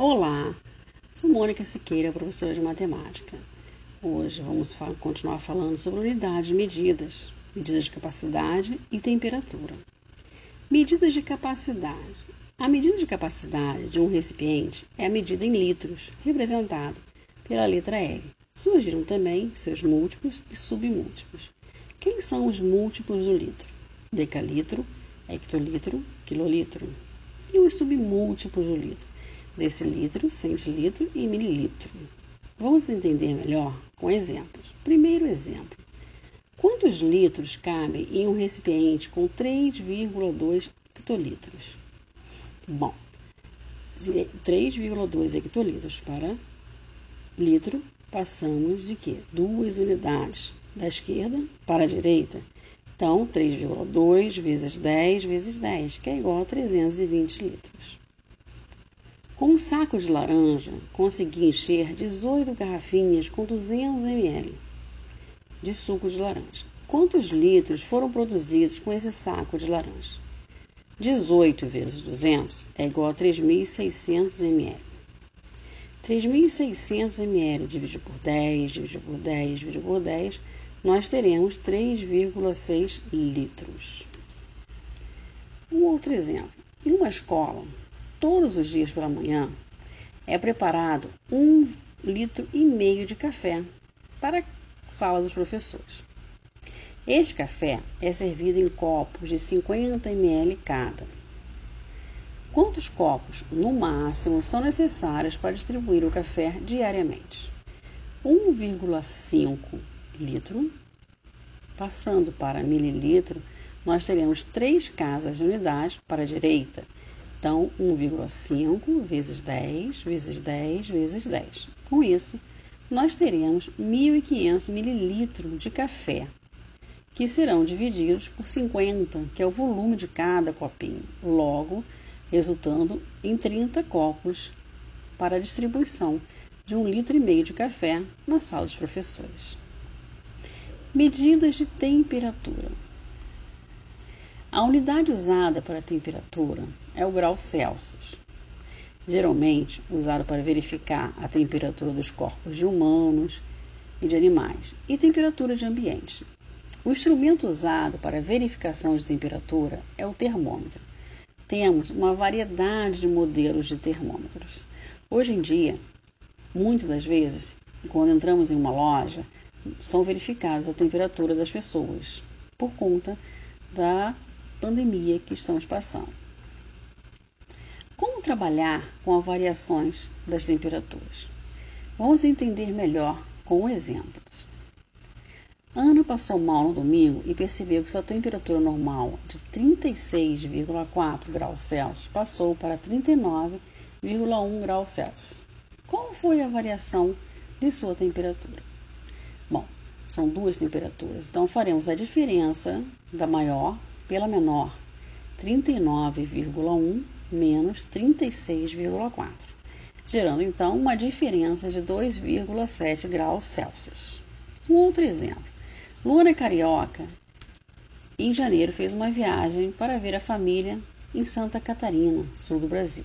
Olá, sou Mônica Siqueira, professora de matemática. Hoje vamos continuar falando sobre unidades medidas, medidas de capacidade e temperatura. Medidas de capacidade. A medida de capacidade de um recipiente é a medida em litros, representada pela letra L. Surgiram também seus múltiplos e submúltiplos. Quem são os múltiplos do litro? Decalitro, hectolitro, quilolitro. E os submúltiplos do litro? Decilitro, centilitro e mililitro. Vamos entender melhor com exemplos. Primeiro exemplo: quantos litros cabem em um recipiente com 3,2 hectolitros? Bom, 3,2 hectolitros para litro, passamos de quê? Duas unidades da esquerda para a direita. Então, 3,2 vezes 10 vezes 10, que é igual a 320 litros. Com um saco de laranja, consegui encher 18 garrafinhas com 200 ml de suco de laranja. Quantos litros foram produzidos com esse saco de laranja? 18 vezes 200 é igual a 3.600 ml. 3.600 ml dividido por 10, dividido por 10, dividido por 10, nós teremos 3,6 litros. Um outro exemplo. Em uma escola, todos os dias pela manhã, é preparado um litro e meio de café para a sala dos professores. Este café é servido em copos de 50 ml cada. Quantos copos, no máximo, são necessários para distribuir o café diariamente? 1,5 litro. Passando para mililitro, nós teremos três casas de unidade para a direita então, 1,5 vezes 10 vezes 10 vezes 10. Com isso, nós teremos 1.500 mililitros de café, que serão divididos por 50, que é o volume de cada copinho, logo resultando em 30 copos para a distribuição de um litro e meio de café na sala dos professores. Medidas de temperatura. A unidade usada para a temperatura é o grau Celsius, geralmente usado para verificar a temperatura dos corpos de humanos e de animais e temperatura de ambiente. O instrumento usado para verificação de temperatura é o termômetro. Temos uma variedade de modelos de termômetros. Hoje em dia, muitas das vezes, quando entramos em uma loja, são verificadas a temperatura das pessoas por conta da pandemia que estamos passando. Como trabalhar com as variações das temperaturas? Vamos entender melhor com exemplos. Ana passou mal no domingo e percebeu que sua temperatura normal de 36,4 graus Celsius passou para 39,1 graus Celsius. Qual foi a variação de sua temperatura? Bom, são duas temperaturas, então faremos a diferença da maior pela menor, 39,1 menos 36,4, gerando então uma diferença de 2,7 graus Celsius. Um outro exemplo. Luana Carioca, em janeiro, fez uma viagem para ver a família em Santa Catarina, sul do Brasil.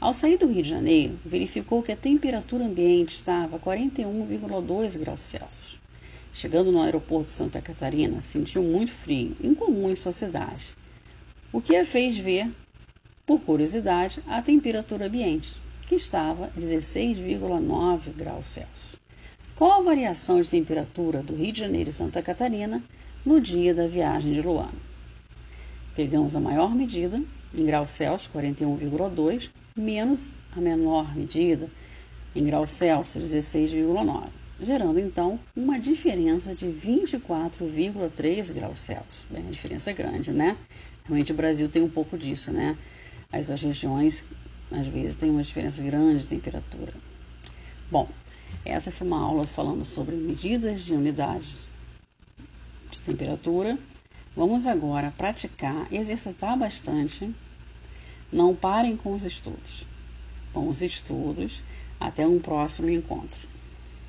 Ao sair do Rio de Janeiro, verificou que a temperatura ambiente estava 41,2 graus Celsius. Chegando no aeroporto de Santa Catarina, sentiu muito frio, incomum em sua cidade, o que a fez ver, por curiosidade, a temperatura ambiente, que estava 16,9 graus Celsius. Qual a variação de temperatura do Rio de Janeiro e Santa Catarina no dia da viagem de Luano? Pegamos a maior medida, em graus Celsius, 41,2, menos a menor medida, em graus Celsius, 16,9 gerando então uma diferença de 24,3 graus Celsius. Bem, a diferença é grande, né? Realmente o Brasil tem um pouco disso, né? As duas regiões, às vezes, têm uma diferença grande de temperatura. Bom, essa foi uma aula falando sobre medidas de unidade de temperatura. Vamos agora praticar, exercitar bastante. Não parem com os estudos. Bons estudos. Até um próximo encontro.